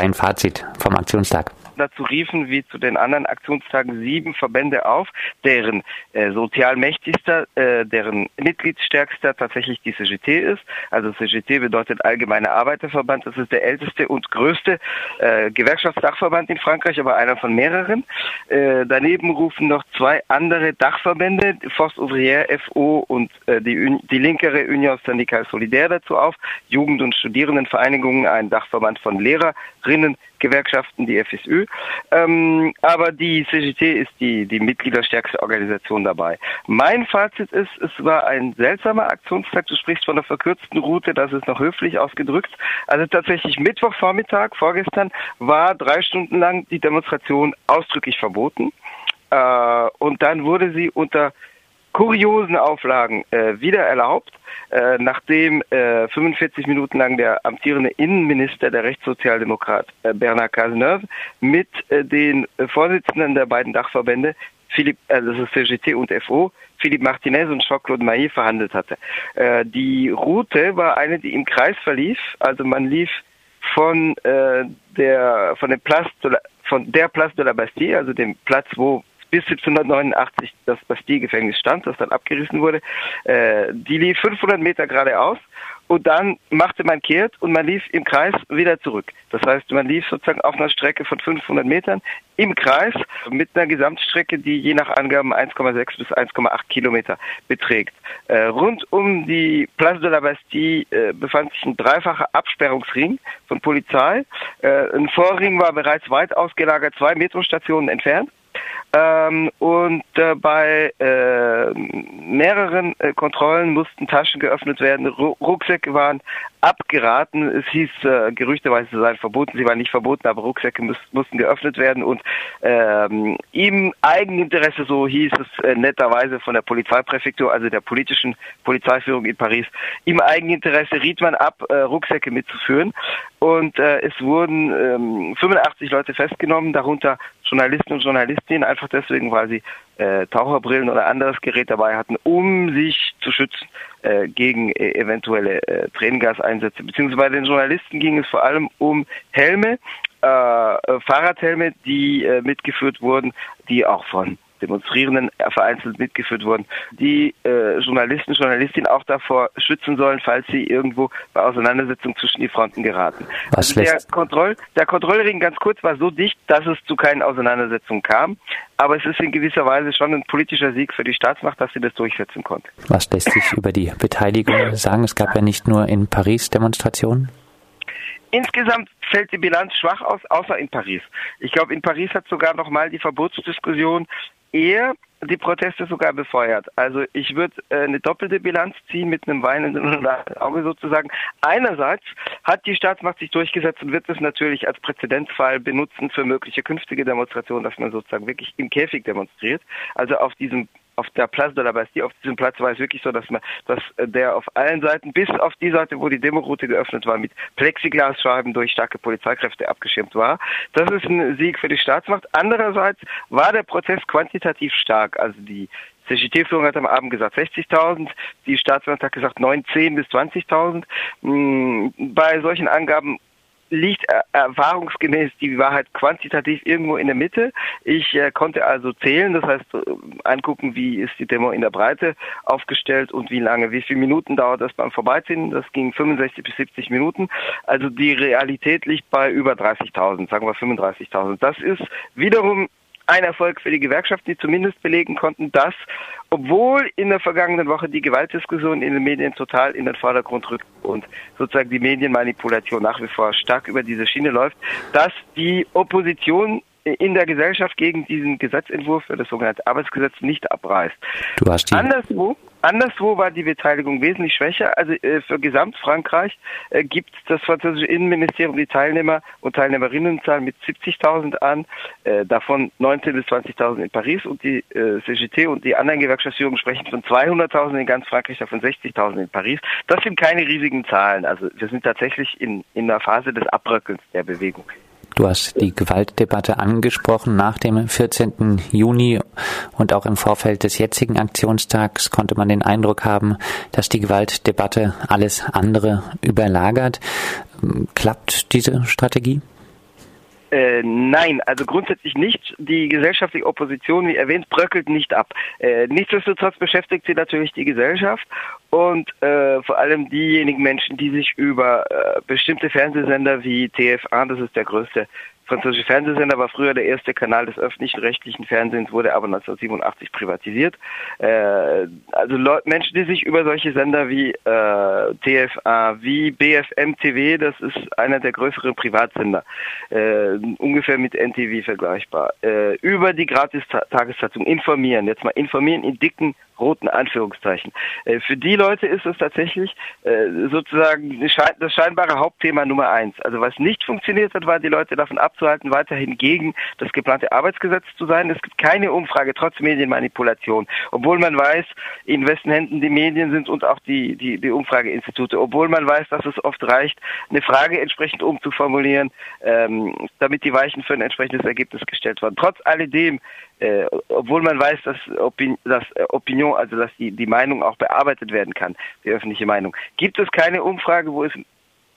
dein Fazit vom Aktionstag? Dazu riefen wie zu den anderen Aktionstagen sieben Verbände auf, deren äh, sozial mächtigster, äh, deren Mitgliedsstärkster tatsächlich die CGT ist. Also CGT bedeutet Allgemeiner Arbeiterverband. Das ist der älteste und größte äh, Gewerkschaftsdachverband in Frankreich, aber einer von mehreren. Äh, daneben rufen noch zwei andere Dachverbände, Force Ouvrière, FO und äh, die, die linkere Union Syndicale Solidaire dazu auf. Jugend- und Studierendenvereinigungen, ein Dachverband von Lehrerinnen, Gewerkschaften, die FSU. Ähm, aber die CGT ist die, die mitgliederstärkste Organisation dabei. Mein Fazit ist, es war ein seltsamer Aktionstag. Du sprichst von der verkürzten Route, das ist noch höflich ausgedrückt. Also tatsächlich Mittwochvormittag, vorgestern, war drei Stunden lang die Demonstration ausdrücklich verboten. Äh, und dann wurde sie unter kuriosen Auflagen äh, wieder erlaubt, äh, nachdem äh, 45 Minuten lang der amtierende Innenminister, der Rechtssozialdemokrat äh, Bernard Cazeneuve, mit äh, den Vorsitzenden der beiden Dachverbände, Philipp, also das ist CGT und FO, Philipp Martinez und Jean-Claude Maillet verhandelt hatte. Äh, die Route war eine, die im Kreis verlief, also man lief von äh, der von dem Place von der Place de la Bastille, also dem Platz, wo bis 1789 das Bastille-Gefängnis stand, das dann abgerissen wurde. Äh, die lief 500 Meter geradeaus und dann machte man kehrt und man lief im Kreis wieder zurück. Das heißt, man lief sozusagen auf einer Strecke von 500 Metern im Kreis mit einer Gesamtstrecke, die je nach Angaben 1,6 bis 1,8 Kilometer beträgt. Äh, rund um die Place de la Bastille äh, befand sich ein dreifacher Absperrungsring von Polizei. Äh, ein Vorring war bereits weit ausgelagert, zwei Metrostationen entfernt. Ähm, und äh, bei äh, mehreren äh, Kontrollen mussten Taschen geöffnet werden, Ru Rucksäcke waren abgeraten. Es hieß äh, gerüchteweise zu sein verboten, sie waren nicht verboten, aber Rucksäcke muss, mussten geöffnet werden. Und ähm, im Eigeninteresse, so hieß es äh, netterweise von der Polizeipräfektur, also der politischen Polizeiführung in Paris, im Eigeninteresse riet man ab, äh, Rucksäcke mitzuführen. Und es wurden ähm, 85 Leute festgenommen, darunter Journalisten und Journalistinnen, einfach deswegen, weil sie äh, Taucherbrillen oder anderes Gerät dabei hatten, um sich zu schützen äh, gegen äh, eventuelle äh, Tränengaseinsätze. Beziehungsweise bei den Journalisten ging es vor allem um Helme, äh, äh Fahrradhelme, die äh, mitgeführt wurden, die auch von Demonstrierenden vereinzelt mitgeführt wurden, die äh, Journalisten, Journalistinnen auch davor schützen sollen, falls sie irgendwo bei Auseinandersetzungen zwischen die Fronten geraten. Also der, Kontroll, der Kontrollring ganz kurz war so dicht, dass es zu keinen Auseinandersetzungen kam, aber es ist in gewisser Weise schon ein politischer Sieg für die Staatsmacht, dass sie das durchsetzen konnte. Was lässt sich über die Beteiligung sagen? Es gab ja nicht nur in Paris Demonstrationen. Insgesamt fällt die Bilanz schwach aus, außer in Paris. Ich glaube, in Paris hat sogar noch mal die Verbotsdiskussion eher die Proteste sogar befeuert. Also ich würde äh, eine doppelte Bilanz ziehen mit einem weinenden Auge sozusagen. Einerseits hat die Staatsmacht sich durchgesetzt und wird es natürlich als Präzedenzfall benutzen für mögliche künftige Demonstrationen, dass man sozusagen wirklich im Käfig demonstriert. Also auf diesem auf der Place de la Bastille, auf diesem Platz war es wirklich so, dass man, dass äh, der auf allen Seiten, bis auf die Seite, wo die Demoroute geöffnet war, mit Plexiglasscheiben durch starke Polizeikräfte abgeschirmt war. Das ist ein Sieg für die Staatsmacht. Andererseits war der Prozess quantitativ stark. Also die CGT-Führung hat am Abend gesagt 60.000, die Staatsmacht hat gesagt 19 bis 20.000. Hm, bei solchen Angaben liegt erfahrungsgemäß die Wahrheit quantitativ irgendwo in der Mitte. Ich äh, konnte also zählen, das heißt äh, angucken, wie ist die Demo in der Breite aufgestellt und wie lange, wie viele Minuten dauert das beim Vorbeiziehen. Das ging 65 bis 70 Minuten. Also die Realität liegt bei über 30.000, sagen wir 35.000. Das ist wiederum ein Erfolg für die Gewerkschaft, die zumindest belegen konnten, dass, obwohl in der vergangenen Woche die Gewaltdiskussion in den Medien total in den Vordergrund rückt und sozusagen die Medienmanipulation nach wie vor stark über diese Schiene läuft, dass die Opposition in der Gesellschaft gegen diesen Gesetzentwurf für das sogenannte Arbeitsgesetz nicht abreißt. Du hast die Anderswo, anderswo war die Beteiligung wesentlich schwächer. Also äh, für Gesamtfrankreich äh, gibt das französische Innenministerium die Teilnehmer und Teilnehmerinnenzahl mit 70.000 an, äh, davon 19.000 bis 20.000 in Paris und die äh, CGT und die anderen Gewerkschaftsführungen sprechen von 200.000 in ganz Frankreich, davon 60.000 in Paris. Das sind keine riesigen Zahlen. Also wir sind tatsächlich in, in einer Phase des Abrückens der Bewegung. Du hast die Gewaltdebatte angesprochen. Nach dem 14. Juni und auch im Vorfeld des jetzigen Aktionstags konnte man den Eindruck haben, dass die Gewaltdebatte alles andere überlagert. Klappt diese Strategie? Äh, nein, also grundsätzlich nicht. Die gesellschaftliche Opposition, wie erwähnt, bröckelt nicht ab. Äh, nichtsdestotrotz beschäftigt sie natürlich die Gesellschaft und äh, vor allem diejenigen Menschen, die sich über äh, bestimmte Fernsehsender wie TF1, das ist der größte französische Fernsehsender war früher der erste Kanal des öffentlichen rechtlichen Fernsehens, wurde aber 1987 privatisiert. Äh, also Leute, Menschen, die sich über solche Sender wie äh, TFA, wie BFM TV, das ist einer der größeren Privatsender, äh, ungefähr mit NTV vergleichbar, äh, über die Gratis-Tageszeitung informieren. Jetzt mal informieren in dicken roten Anführungszeichen. Äh, für die Leute ist es tatsächlich äh, sozusagen das scheinbare Hauptthema Nummer eins. Also was nicht funktioniert hat, war die Leute davon abzuhalten, weiterhin gegen das geplante Arbeitsgesetz zu sein. Es gibt keine Umfrage, trotz Medienmanipulation. Obwohl man weiß, in wessen Händen die Medien sind und auch die, die, die Umfrageinstitute. Obwohl man weiß, dass es oft reicht, eine Frage entsprechend umzuformulieren, ähm, damit die Weichen für ein entsprechendes Ergebnis gestellt werden. Trotz alledem äh, obwohl man weiß, dass, Opin dass äh, Opinion, also dass die, die Meinung auch bearbeitet werden kann, die öffentliche Meinung, gibt es keine Umfrage, wo es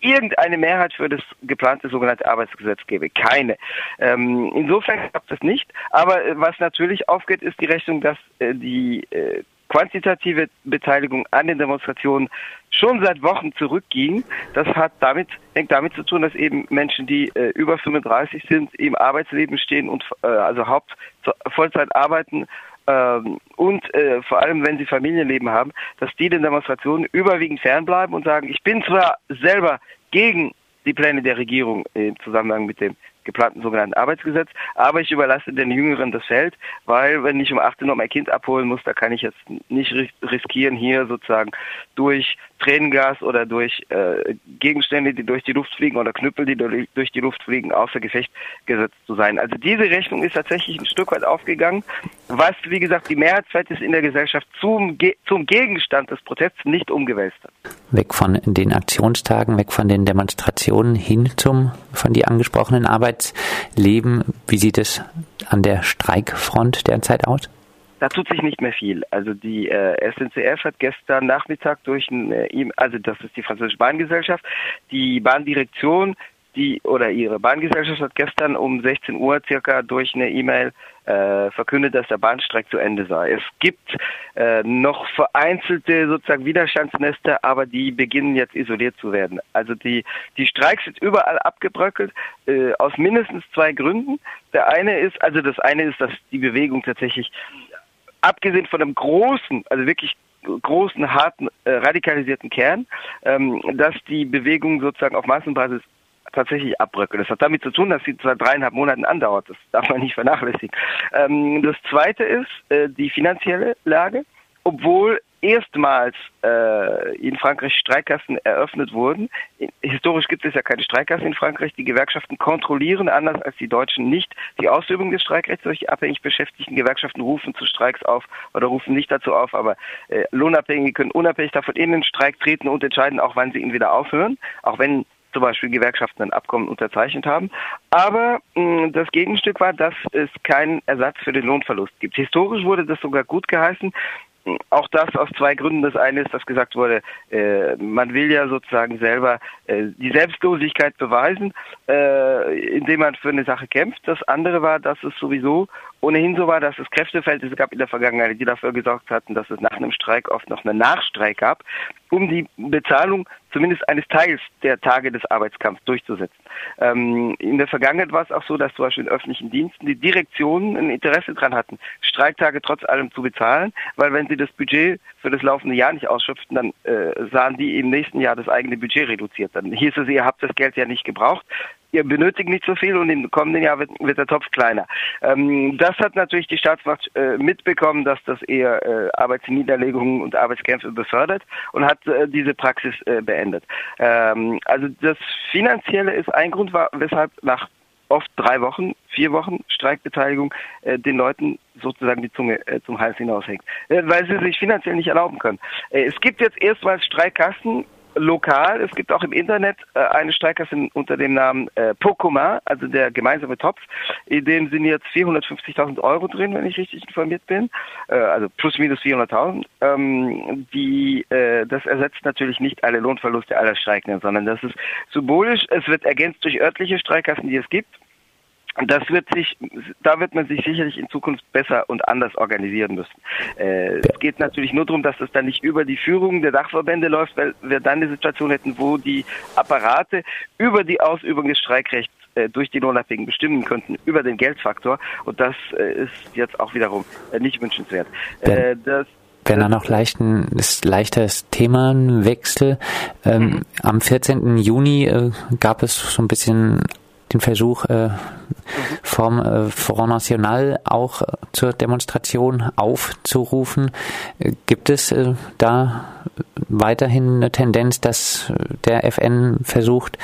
irgendeine Mehrheit für das geplante sogenannte Arbeitsgesetz gäbe. Keine. Ähm, insofern klappt das nicht. Aber äh, was natürlich aufgeht, ist die Rechnung, dass äh, die äh, quantitative Beteiligung an den Demonstrationen schon seit Wochen zurückging. Das hat damit, hängt damit zu tun, dass eben Menschen, die äh, über 35 sind, im Arbeitsleben stehen und äh, also Haupt Vollzeit arbeiten ähm, und äh, vor allem, wenn sie Familienleben haben, dass die den Demonstrationen überwiegend fernbleiben und sagen, ich bin zwar selber gegen die Pläne der Regierung im Zusammenhang mit dem geplanten sogenannten Arbeitsgesetz. Aber ich überlasse den Jüngeren das Feld, weil wenn ich um 18 Uhr mein Kind abholen muss, da kann ich jetzt nicht riskieren, hier sozusagen durch Tränengas oder durch äh, Gegenstände, die durch die Luft fliegen oder Knüppel, die durch die Luft fliegen, außer Gefecht gesetzt zu sein. Also diese Rechnung ist tatsächlich ein Stück weit aufgegangen, was, wie gesagt, die Mehrheitsverhältnis in der Gesellschaft zum, zum Gegenstand des Protests nicht umgewälzt hat. Weg von den Aktionstagen, weg von den Demonstrationen hin zum von dir angesprochenen Arbeitsleben. Wie sieht es an der Streikfront derzeit aus? Da tut sich nicht mehr viel. Also die äh, SNCF hat gestern Nachmittag durch ein, äh, also das ist die französische Bahngesellschaft, die Bahndirektion die oder ihre Bahngesellschaft hat gestern um 16 Uhr circa durch eine E-Mail äh, verkündet, dass der Bahnstreik zu Ende sei. Es gibt äh, noch vereinzelte sozusagen Widerstandsnester, aber die beginnen jetzt isoliert zu werden. Also die die Streiks sind überall abgebröckelt äh, aus mindestens zwei Gründen. Der eine ist, also das eine ist, dass die Bewegung tatsächlich abgesehen von einem großen, also wirklich großen, harten, äh, radikalisierten Kern, ähm, dass die Bewegung sozusagen auf Massenbasis tatsächlich abbröckelt. Das hat damit zu tun, dass sie seit dreieinhalb Monaten andauert. Das darf man nicht vernachlässigen. Ähm, das zweite ist äh, die finanzielle Lage. Obwohl erstmals äh, in Frankreich Streikkassen eröffnet wurden. Historisch gibt es ja keine Streikkassen in Frankreich. Die Gewerkschaften kontrollieren, anders als die Deutschen, nicht die Ausübung des Streikrechts. Solche abhängig beschäftigten Gewerkschaften rufen zu Streiks auf oder rufen nicht dazu auf, aber äh, Lohnabhängige können unabhängig davon in den Streik treten und entscheiden, auch wann sie ihn wieder aufhören, auch wenn zum Beispiel Gewerkschaften ein Abkommen unterzeichnet haben. Aber mh, das Gegenstück war, dass es keinen Ersatz für den Lohnverlust gibt. Historisch wurde das sogar gut geheißen auch das aus zwei Gründen. Das eine ist, dass gesagt wurde, äh, man will ja sozusagen selber äh, die Selbstlosigkeit beweisen, äh, indem man für eine Sache kämpft. Das andere war, dass es sowieso ohnehin so war, dass es Kräfteverhältnisse gab in der Vergangenheit, die dafür gesorgt hatten, dass es nach einem Streik oft noch einen Nachstreik gab, um die Bezahlung zumindest eines Teils der Tage des Arbeitskampfs durchzusetzen. Ähm, in der Vergangenheit war es auch so, dass zum Beispiel in öffentlichen Diensten die Direktionen ein Interesse daran hatten, Streiktage trotz allem zu bezahlen, weil wenn sie das Budget für das laufende Jahr nicht ausschöpften, dann äh, sahen die im nächsten Jahr das eigene Budget reduziert. Dann hieß es, ihr habt das Geld ja nicht gebraucht, ihr benötigt nicht so viel und im kommenden Jahr wird, wird der Topf kleiner. Ähm, das hat natürlich die Staatsmacht äh, mitbekommen, dass das eher äh, Arbeitsniederlegungen und Arbeitskämpfe befördert und hat äh, diese Praxis äh, beendet. Ähm, also das Finanzielle ist ein Grund, weshalb nach oft drei Wochen, vier Wochen Streikbeteiligung äh, den Leuten sozusagen die Zunge äh, zum Hals hinaushängt, äh, weil sie sich finanziell nicht erlauben können. Äh, es gibt jetzt erstmals Streikkassen lokal. Es gibt auch im Internet äh, eine Streikkasse unter dem Namen äh, Pokoma, also der gemeinsame Topf. In dem sind jetzt 450.000 Euro drin, wenn ich richtig informiert bin. Äh, also plus minus 400.000. Ähm, die, äh, das ersetzt natürlich nicht alle Lohnverluste aller Streikenden, sondern das ist symbolisch. Es wird ergänzt durch örtliche Streikkassen, die es gibt. Das wird sich, da wird man sich sicherlich in Zukunft besser und anders organisieren müssen. Äh. Es geht natürlich nur darum, dass das dann nicht über die Führung der Dachverbände läuft, weil wir dann eine Situation hätten, wo die Apparate über die Ausübung des Streikrechts äh, durch die Lohnabhängigen bestimmen könnten über den Geldfaktor und das äh, ist jetzt auch wiederum äh, nicht wünschenswert. Das wenn er noch leichten, ist leichtes Themenwechsel. Ähm, mhm. Am 14. Juni äh, gab es so ein bisschen den Versuch, äh, vom äh, Front National auch äh, zur Demonstration aufzurufen. Äh, gibt es äh, da weiterhin eine Tendenz, dass der FN versucht,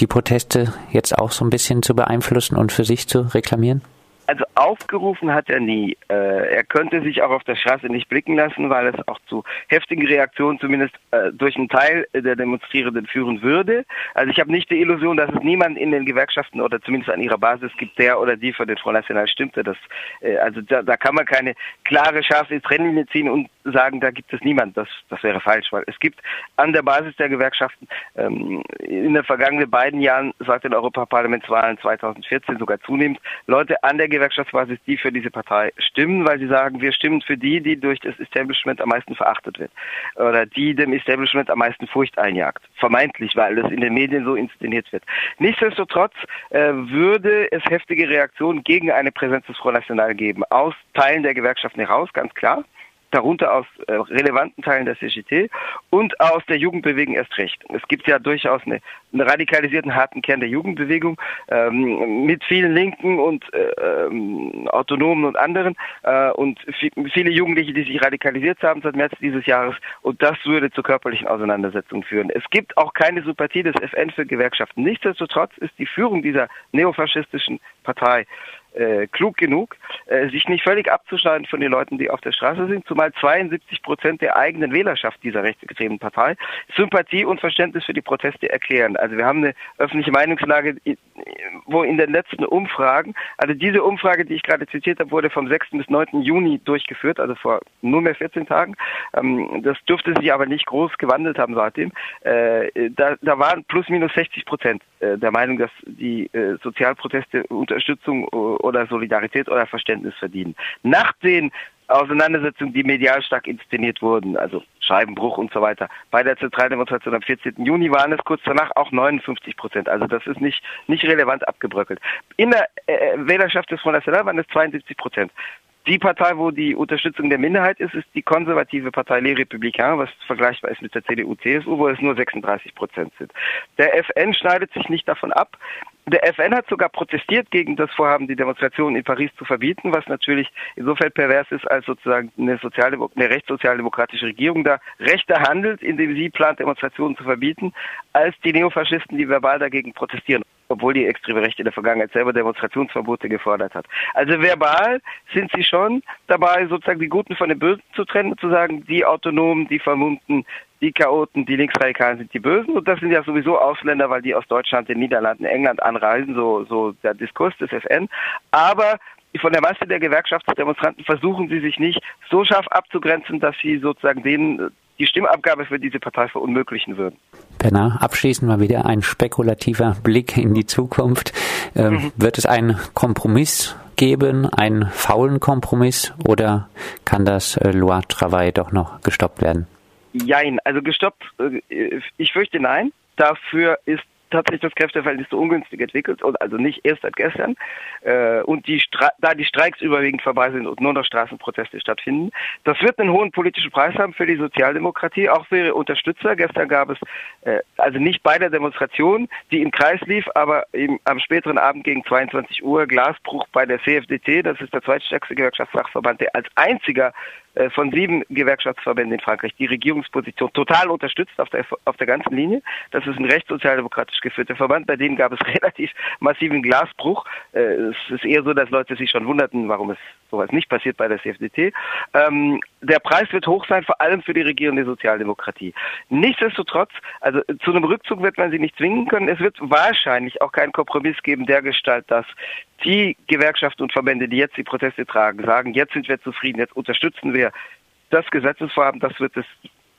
die Proteste jetzt auch so ein bisschen zu beeinflussen und für sich zu reklamieren? Also aufgerufen hat er nie. Äh, er könnte sich auch auf der Straße nicht blicken lassen, weil es auch zu heftigen Reaktionen zumindest äh, durch einen Teil der Demonstrierenden führen würde. Also ich habe nicht die Illusion, dass es niemand in den Gewerkschaften oder zumindest an ihrer Basis gibt, der oder die für den Front National stimmte. Das, äh, also da, da kann man keine klare, scharfe Trennlinie ziehen und sagen, da gibt es niemand. Das, das wäre falsch, weil es gibt an der Basis der Gewerkschaften ähm, in den vergangenen beiden Jahren, seit den Europaparlamentswahlen 2014 sogar zunehmend, Leute an der Gewerkschaftsbasis, die für diese Partei stimmen, weil sie sagen, wir stimmen für die, die durch das Establishment am meisten verachtet wird oder die dem Establishment am meisten Furcht einjagt. Vermeintlich, weil das in den Medien so inszeniert wird. Nichtsdestotrotz äh, würde es heftige Reaktionen gegen eine Präsenz des Front National geben, aus Teilen der Gewerkschaften heraus, ganz klar darunter aus äh, relevanten Teilen der CGT und aus der Jugendbewegung erst recht. Es gibt ja durchaus eine, einen radikalisierten harten Kern der Jugendbewegung ähm, mit vielen Linken und äh, ähm, Autonomen und anderen äh, und viele Jugendliche, die sich radikalisiert haben seit März dieses Jahres und das würde zu körperlichen Auseinandersetzungen führen. Es gibt auch keine Sympathie des FN für Gewerkschaften. Nichtsdestotrotz ist die Führung dieser neofaschistischen Partei äh, klug genug, äh, sich nicht völlig abzuschneiden von den Leuten, die auf der Straße sind, zumal 72 Prozent der eigenen Wählerschaft dieser rechtsextremen Partei Sympathie und Verständnis für die Proteste erklären. Also wir haben eine öffentliche Meinungslage, wo in den letzten Umfragen, also diese Umfrage, die ich gerade zitiert habe, wurde vom 6. bis 9. Juni durchgeführt, also vor nur mehr 14 Tagen. Ähm, das dürfte sich aber nicht groß gewandelt haben seitdem. Äh, da, da waren plus minus 60 Prozent äh, der Meinung, dass die äh, Sozialproteste Unterstützung oder Solidarität oder Verständnis verdienen. Nach den Auseinandersetzungen, die medial stark inszeniert wurden, also Scheibenbruch und so weiter. Bei der Zentraldemonstration am 14. Juni waren es kurz danach auch 59 Prozent. Also das ist nicht, nicht relevant abgebröckelt. In der äh, Wählerschaft des Front National waren es 72 Prozent. Die Partei, wo die Unterstützung der Minderheit ist, ist die konservative Partei Les Républicains, was vergleichbar ist mit der CDU-CSU, wo es nur 36 Prozent sind. Der FN schneidet sich nicht davon ab. Der FN hat sogar protestiert gegen das Vorhaben, die Demonstration in Paris zu verbieten, was natürlich insofern pervers ist, als sozusagen eine, eine rechtssozialdemokratische Regierung da rechter handelt, indem sie plant, Demonstrationen zu verbieten, als die Neofaschisten, die verbal dagegen protestieren obwohl die extreme Rechte in der Vergangenheit selber Demonstrationsverbote gefordert hat. Also verbal sind sie schon dabei, sozusagen die Guten von den Bösen zu trennen und zu sagen, die Autonomen, die Vermummten, die Chaoten, die Linksradikalen sind die Bösen und das sind ja sowieso Ausländer, weil die aus Deutschland, den Niederlanden, England anreisen, so, so der Diskurs des FN. Aber von der Masse der Gewerkschaftsdemonstranten versuchen sie sich nicht so scharf abzugrenzen, dass sie sozusagen denen die Stimmabgabe für diese Partei verunmöglichen würden. Bernard, abschließend mal wieder ein spekulativer Blick in die Zukunft. Ähm, mhm. Wird es einen Kompromiss geben, einen faulen Kompromiss, oder kann das äh, Loi Travail doch noch gestoppt werden? Jein, also gestoppt, äh, ich fürchte nein. Dafür ist hat sich das Kräfteverhältnis so ungünstig entwickelt, also nicht erst seit gestern. Äh, und die da die Streiks überwiegend vorbei sind und nur noch Straßenproteste stattfinden, das wird einen hohen politischen Preis haben für die Sozialdemokratie, auch für ihre Unterstützer. Gestern gab es äh, also nicht bei der Demonstration, die im Kreis lief, aber im, am späteren Abend gegen 22 Uhr Glasbruch bei der CFDT, das ist der zweitstärkste Gewerkschaftsfachverband, der als einziger von sieben Gewerkschaftsverbänden in Frankreich die Regierungsposition total unterstützt auf der, auf der ganzen Linie. Das ist ein rechtssozialdemokratisch geführter Verband, bei dem gab es relativ massiven Glasbruch. Äh, es ist eher so, dass Leute sich schon wunderten, warum es sowas nicht passiert bei der CFDT. Ähm, der Preis wird hoch sein, vor allem für die regierende Sozialdemokratie. Nichtsdestotrotz, also zu einem Rückzug wird man sie nicht zwingen können. Es wird wahrscheinlich auch keinen Kompromiss geben der Gestalt, dass die Gewerkschaften und Verbände, die jetzt die Proteste tragen, sagen, jetzt sind wir zufrieden, jetzt unterstützen wir das Gesetzesvorhaben, das wird es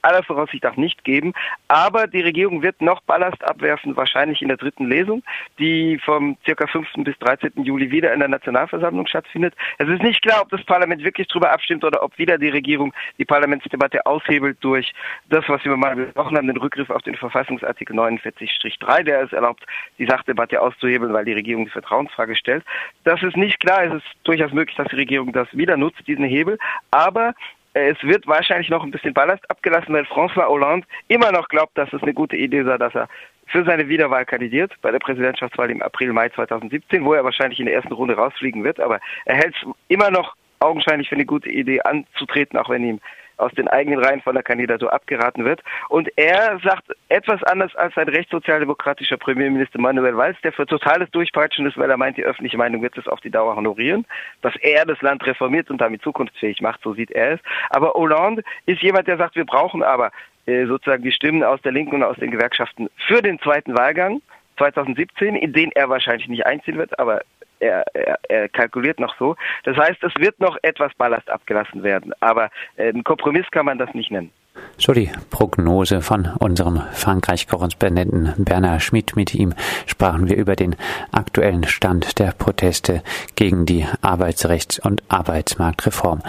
aller Voraussicht nach nicht geben. Aber die Regierung wird noch Ballast abwerfen, wahrscheinlich in der dritten Lesung, die vom circa 5. bis 13. Juli wieder in der Nationalversammlung stattfindet. Es ist nicht klar, ob das Parlament wirklich darüber abstimmt oder ob wieder die Regierung die Parlamentsdebatte aushebelt durch das, was wir mal besprochen haben, den Rückgriff auf den Verfassungsartikel 49-3, der es erlaubt, die Sachdebatte auszuhebeln, weil die Regierung die Vertrauensfrage stellt. Das ist nicht klar. Es ist durchaus möglich, dass die Regierung das wieder nutzt, diesen Hebel. Aber es wird wahrscheinlich noch ein bisschen Ballast abgelassen, weil François Hollande immer noch glaubt, dass es eine gute Idee sei, dass er für seine Wiederwahl kandidiert bei der Präsidentschaftswahl im April, Mai 2017, wo er wahrscheinlich in der ersten Runde rausfliegen wird. Aber er hält es immer noch augenscheinlich für eine gute Idee anzutreten, auch wenn ihm aus den eigenen Reihen von der Kandidatur abgeraten wird. Und er sagt etwas anders als sein rechtssozialdemokratischer Premierminister Manuel Valls, der für totales Durchpeitschen ist, weil er meint, die öffentliche Meinung wird es auf die Dauer honorieren, dass er das Land reformiert und damit zukunftsfähig macht, so sieht er es. Aber Hollande ist jemand, der sagt, wir brauchen aber äh, sozusagen die Stimmen aus der Linken und aus den Gewerkschaften für den zweiten Wahlgang 2017, in den er wahrscheinlich nicht einziehen wird, aber er, er, er kalkuliert noch so. Das heißt, es wird noch etwas Ballast abgelassen werden, aber äh, ein Kompromiss kann man das nicht nennen. So die Prognose von unserem Frankreich-Korrespondenten Bernhard Schmidt. Mit ihm sprachen wir über den aktuellen Stand der Proteste gegen die Arbeitsrechts- und Arbeitsmarktreform.